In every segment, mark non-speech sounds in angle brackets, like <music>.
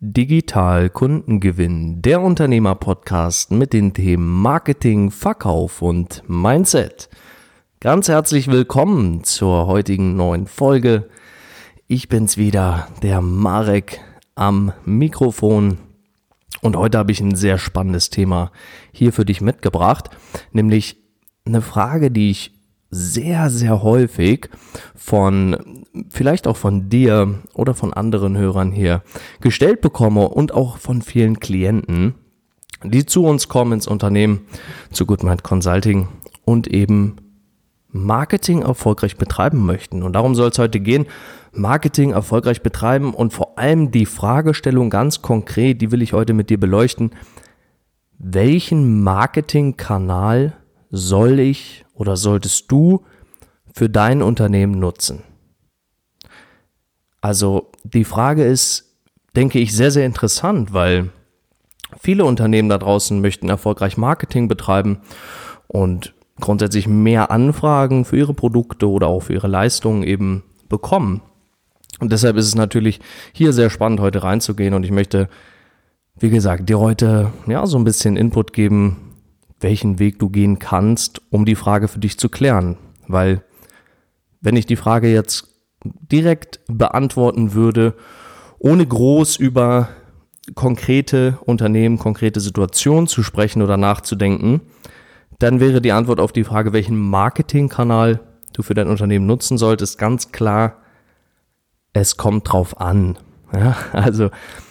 Digital Kundengewinn, der Unternehmer-Podcast mit den Themen Marketing, Verkauf und Mindset. Ganz herzlich willkommen zur heutigen neuen Folge. Ich bin's wieder, der Marek am Mikrofon. Und heute habe ich ein sehr spannendes Thema hier für dich mitgebracht, nämlich eine Frage, die ich sehr, sehr häufig von, vielleicht auch von dir oder von anderen Hörern hier gestellt bekomme und auch von vielen Klienten, die zu uns kommen ins Unternehmen, zu Goodmind Consulting und eben Marketing erfolgreich betreiben möchten. Und darum soll es heute gehen. Marketing erfolgreich betreiben und vor allem die Fragestellung ganz konkret, die will ich heute mit dir beleuchten. Welchen Marketingkanal soll ich oder solltest du für dein Unternehmen nutzen? Also die Frage ist, denke ich, sehr, sehr interessant, weil viele Unternehmen da draußen möchten erfolgreich Marketing betreiben und grundsätzlich mehr Anfragen für ihre Produkte oder auch für ihre Leistungen eben bekommen. Und deshalb ist es natürlich hier sehr spannend, heute reinzugehen und ich möchte, wie gesagt, dir heute ja so ein bisschen Input geben, welchen Weg du gehen kannst, um die Frage für dich zu klären. Weil wenn ich die Frage jetzt direkt beantworten würde, ohne groß über konkrete Unternehmen, konkrete Situationen zu sprechen oder nachzudenken, dann wäre die Antwort auf die Frage, welchen Marketingkanal du für dein Unternehmen nutzen solltest, ganz klar, es kommt drauf an. Ja, also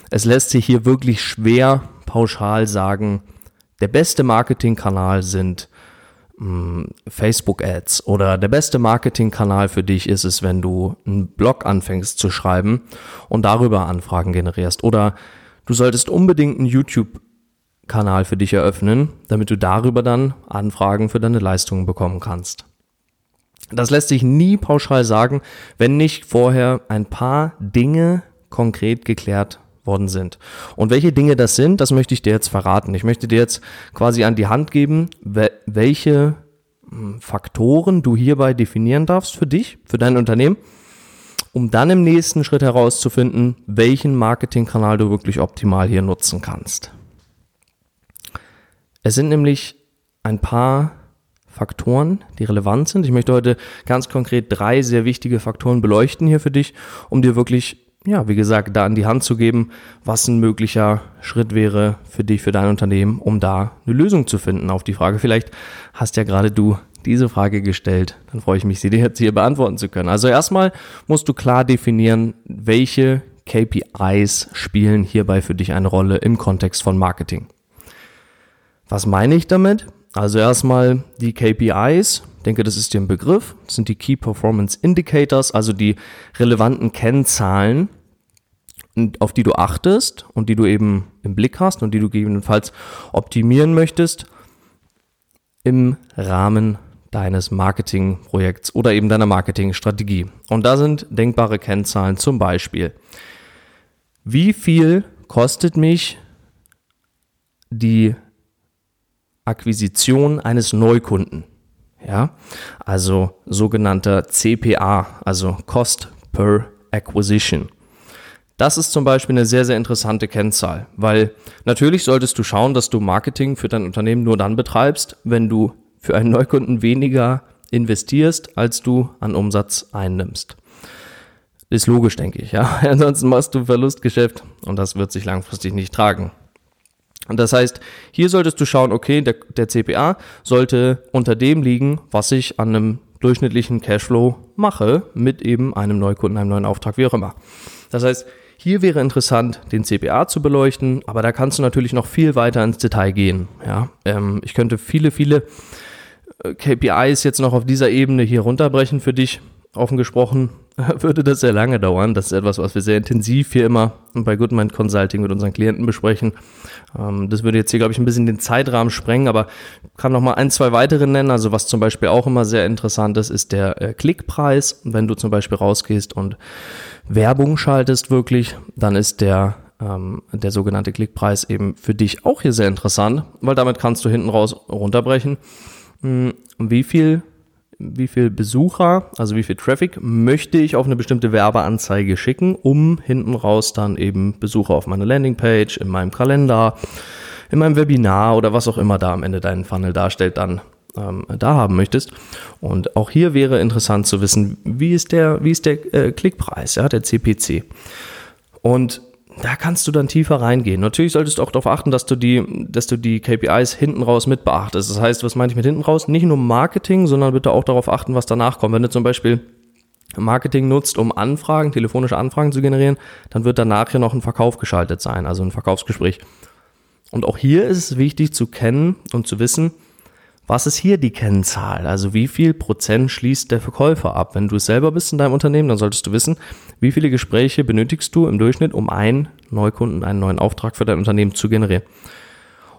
es lässt sich hier wirklich schwer pauschal sagen, der beste Marketingkanal sind hm, Facebook-Ads oder der beste Marketingkanal für dich ist es, wenn du einen Blog anfängst zu schreiben und darüber Anfragen generierst. Oder du solltest unbedingt einen YouTube-Kanal für dich eröffnen, damit du darüber dann Anfragen für deine Leistungen bekommen kannst. Das lässt sich nie pauschal sagen, wenn nicht vorher ein paar Dinge konkret geklärt worden sind. Und welche Dinge das sind, das möchte ich dir jetzt verraten. Ich möchte dir jetzt quasi an die Hand geben, welche hm, Faktoren du hierbei definieren darfst für dich, für dein Unternehmen, um dann im nächsten Schritt herauszufinden, welchen Marketingkanal du wirklich optimal hier nutzen kannst. Es sind nämlich ein paar Faktoren, die relevant sind. Ich möchte heute ganz konkret drei sehr wichtige Faktoren beleuchten hier für dich, um dir wirklich ja, wie gesagt, da an die Hand zu geben, was ein möglicher Schritt wäre für dich, für dein Unternehmen, um da eine Lösung zu finden auf die Frage. Vielleicht hast ja gerade du diese Frage gestellt, dann freue ich mich, sie dir jetzt hier beantworten zu können. Also erstmal musst du klar definieren, welche KPIs spielen hierbei für dich eine Rolle im Kontext von Marketing. Was meine ich damit? Also erstmal die KPIs, ich denke, das ist dir ein Begriff, das sind die Key Performance Indicators, also die relevanten Kennzahlen, auf die du achtest und die du eben im Blick hast und die du gegebenenfalls optimieren möchtest im Rahmen deines Marketingprojekts oder eben deiner Marketingstrategie. Und da sind denkbare Kennzahlen zum Beispiel. Wie viel kostet mich die Akquisition eines Neukunden? Ja, also sogenannter CPA, also Cost per Acquisition. Das ist zum Beispiel eine sehr, sehr interessante Kennzahl, weil natürlich solltest du schauen, dass du Marketing für dein Unternehmen nur dann betreibst, wenn du für einen Neukunden weniger investierst, als du an Umsatz einnimmst. Ist logisch, denke ich, ja. <laughs> Ansonsten machst du Verlustgeschäft und das wird sich langfristig nicht tragen. Und das heißt, hier solltest du schauen, okay, der, der CPA sollte unter dem liegen, was ich an einem durchschnittlichen Cashflow mache mit eben einem Neukunden, einem neuen Auftrag, wie auch immer. Das heißt, hier wäre interessant, den CPA zu beleuchten, aber da kannst du natürlich noch viel weiter ins Detail gehen. Ja, ähm, ich könnte viele, viele äh, KPIs jetzt noch auf dieser Ebene hier runterbrechen für dich. Offen gesprochen <laughs> würde das sehr lange dauern. Das ist etwas, was wir sehr intensiv hier immer bei Goodmind Consulting mit unseren Klienten besprechen. Ähm, das würde jetzt hier, glaube ich, ein bisschen den Zeitrahmen sprengen, aber kann noch mal ein, zwei weitere nennen. Also was zum Beispiel auch immer sehr interessant ist, ist der äh, Klickpreis. Wenn du zum Beispiel rausgehst und Werbung schaltest wirklich, dann ist der ähm, der sogenannte Klickpreis eben für dich auch hier sehr interessant, weil damit kannst du hinten raus runterbrechen, hm, wie viel wie viel Besucher, also wie viel Traffic möchte ich auf eine bestimmte Werbeanzeige schicken, um hinten raus dann eben Besucher auf meine Landingpage, in meinem Kalender, in meinem Webinar oder was auch immer da am Ende deinen Funnel darstellt, dann ähm, da haben möchtest. Und auch hier wäre interessant zu wissen, wie ist der, wie ist der äh, Klickpreis, ja, der CPC. Und da kannst du dann tiefer reingehen. Natürlich solltest du auch darauf achten, dass du die, dass du die KPIs hinten raus mit beachtest. Das heißt, was meine ich mit hinten raus? Nicht nur Marketing, sondern bitte auch darauf achten, was danach kommt. Wenn du zum Beispiel Marketing nutzt, um Anfragen, telefonische Anfragen zu generieren, dann wird danach ja noch ein Verkauf geschaltet sein, also ein Verkaufsgespräch. Und auch hier ist es wichtig zu kennen und zu wissen, was ist hier die Kennzahl? Also wie viel Prozent schließt der Verkäufer ab? Wenn du es selber bist in deinem Unternehmen, dann solltest du wissen, wie viele Gespräche benötigst du im Durchschnitt, um einen Neukunden, einen neuen Auftrag für dein Unternehmen zu generieren.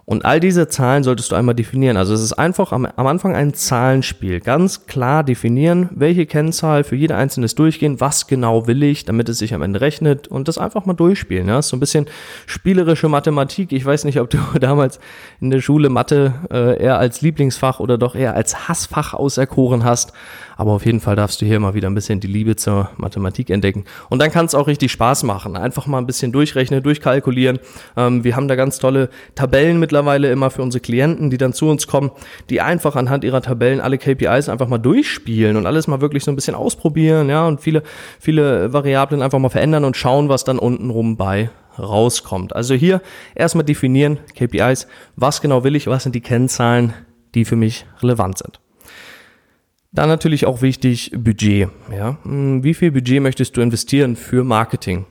Und all diese Zahlen solltest du einmal definieren. Also es ist einfach am, am, Anfang ein Zahlenspiel. Ganz klar definieren, welche Kennzahl für jede einzelne ist durchgehen, was genau will ich, damit es sich am Ende rechnet und das einfach mal durchspielen. Ja? So ein bisschen spielerische Mathematik. Ich weiß nicht, ob du <laughs> damals in der Schule Mathe äh, eher als Lieblingsfach oder doch eher als Hassfach auserkoren hast. Aber auf jeden Fall darfst du hier mal wieder ein bisschen die Liebe zur Mathematik entdecken. Und dann kann es auch richtig Spaß machen. Einfach mal ein bisschen durchrechnen, durchkalkulieren. Ähm, wir haben da ganz tolle Tabellen mittlerweile immer für unsere Klienten, die dann zu uns kommen, die einfach anhand ihrer Tabellen alle KPIs einfach mal durchspielen und alles mal wirklich so ein bisschen ausprobieren, ja, und viele, viele Variablen einfach mal verändern und schauen, was dann untenrum bei rauskommt. Also hier erstmal definieren, KPIs, was genau will ich, was sind die Kennzahlen, die für mich relevant sind. Dann natürlich auch wichtig Budget. Ja? Hm, wie viel Budget möchtest du investieren für Marketing?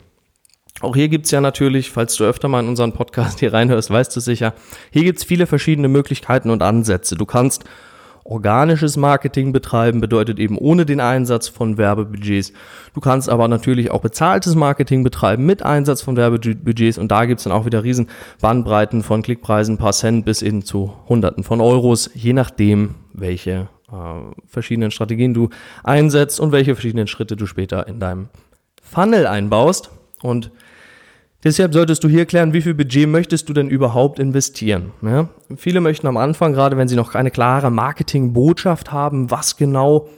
Auch hier gibt's ja natürlich, falls du öfter mal in unseren Podcast hier reinhörst, weißt du sicher, hier gibt's viele verschiedene Möglichkeiten und Ansätze. Du kannst organisches Marketing betreiben, bedeutet eben ohne den Einsatz von Werbebudgets. Du kannst aber natürlich auch bezahltes Marketing betreiben mit Einsatz von Werbebudgets und da gibt's dann auch wieder riesen Bandbreiten von Klickpreisen, paar Cent bis hin zu Hunderten von Euros, je nachdem, welche verschiedenen Strategien du einsetzt und welche verschiedenen Schritte du später in deinem Funnel einbaust. Und deshalb solltest du hier klären, wie viel Budget möchtest du denn überhaupt investieren. Ja? Viele möchten am Anfang, gerade wenn sie noch keine klare Marketingbotschaft haben, was genau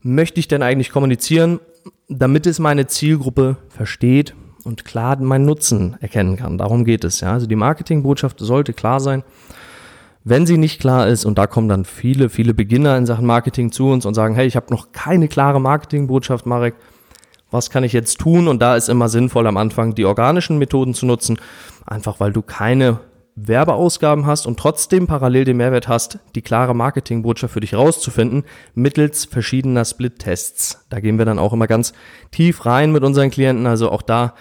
möchte ich denn eigentlich kommunizieren, damit es meine Zielgruppe versteht und klar meinen Nutzen erkennen kann. Darum geht es. Ja? Also die Marketingbotschaft sollte klar sein. Wenn sie nicht klar ist, und da kommen dann viele, viele Beginner in Sachen Marketing zu uns und sagen, hey, ich habe noch keine klare Marketingbotschaft, Marek, was kann ich jetzt tun? Und da ist immer sinnvoll am Anfang die organischen Methoden zu nutzen, einfach weil du keine Werbeausgaben hast und trotzdem parallel den Mehrwert hast, die klare Marketingbotschaft für dich rauszufinden, mittels verschiedener Split-Tests. Da gehen wir dann auch immer ganz tief rein mit unseren Klienten, also auch da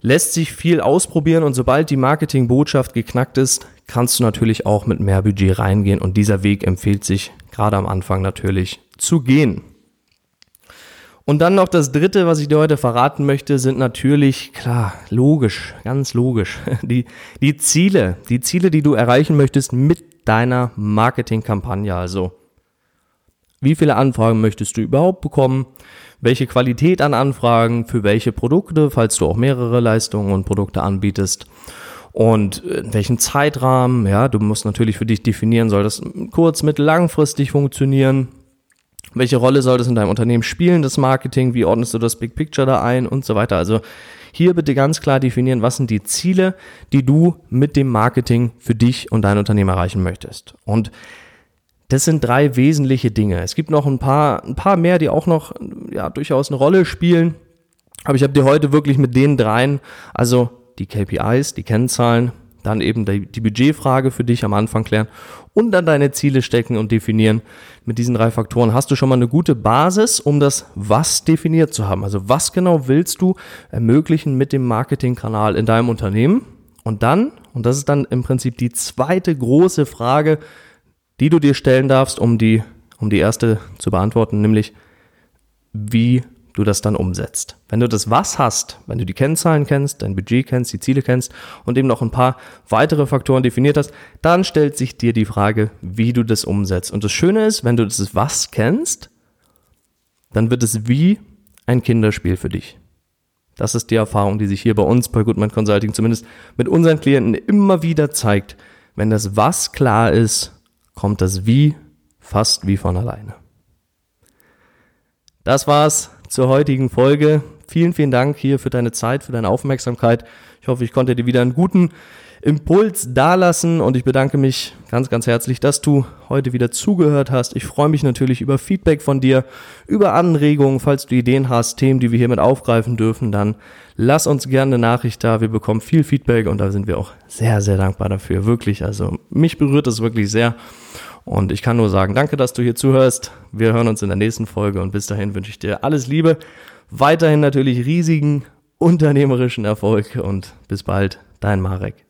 lässt sich viel ausprobieren und sobald die Marketingbotschaft geknackt ist, kannst du natürlich auch mit mehr Budget reingehen und dieser Weg empfiehlt sich gerade am Anfang natürlich zu gehen. Und dann noch das dritte, was ich dir heute verraten möchte, sind natürlich, klar, logisch, ganz logisch, <laughs> die, die Ziele, die Ziele, die du erreichen möchtest mit deiner Marketingkampagne. Also, wie viele Anfragen möchtest du überhaupt bekommen? welche Qualität an Anfragen, für welche Produkte, falls du auch mehrere Leistungen und Produkte anbietest und in welchem Zeitrahmen, ja, du musst natürlich für dich definieren, soll das kurz, mittel, langfristig funktionieren, welche Rolle soll das in deinem Unternehmen spielen, das Marketing, wie ordnest du das Big Picture da ein und so weiter. Also hier bitte ganz klar definieren, was sind die Ziele, die du mit dem Marketing für dich und dein Unternehmen erreichen möchtest. Und das sind drei wesentliche Dinge. Es gibt noch ein paar, ein paar mehr, die auch noch ja, durchaus eine Rolle spielen. Aber ich habe dir heute wirklich mit den dreien, also die KPIs, die Kennzahlen, dann eben die, die Budgetfrage für dich am Anfang klären und dann deine Ziele stecken und definieren. Mit diesen drei Faktoren hast du schon mal eine gute Basis, um das Was definiert zu haben. Also was genau willst du ermöglichen mit dem Marketingkanal in deinem Unternehmen? Und dann, und das ist dann im Prinzip die zweite große Frage, die du dir stellen darfst, um die, um die erste zu beantworten, nämlich wie du das dann umsetzt. Wenn du das Was hast, wenn du die Kennzahlen kennst, dein Budget kennst, die Ziele kennst und eben noch ein paar weitere Faktoren definiert hast, dann stellt sich dir die Frage, wie du das umsetzt. Und das Schöne ist, wenn du das Was kennst, dann wird es wie ein Kinderspiel für dich. Das ist die Erfahrung, die sich hier bei uns bei Goodman Consulting zumindest mit unseren Klienten immer wieder zeigt. Wenn das Was klar ist, kommt das Wie fast wie von alleine. Das war's zur heutigen Folge. Vielen, vielen Dank hier für deine Zeit, für deine Aufmerksamkeit. Ich hoffe, ich konnte dir wieder einen guten Impuls dalassen und ich bedanke mich ganz, ganz herzlich, dass du heute wieder zugehört hast. Ich freue mich natürlich über Feedback von dir, über Anregungen, falls du Ideen hast, Themen, die wir hiermit aufgreifen dürfen, dann lass uns gerne eine Nachricht da. Wir bekommen viel Feedback und da sind wir auch sehr, sehr dankbar dafür. Wirklich, also mich berührt es wirklich sehr. Und ich kann nur sagen, danke, dass du hier zuhörst. Wir hören uns in der nächsten Folge und bis dahin wünsche ich dir alles Liebe. Weiterhin natürlich riesigen unternehmerischen Erfolg und bis bald, dein Marek.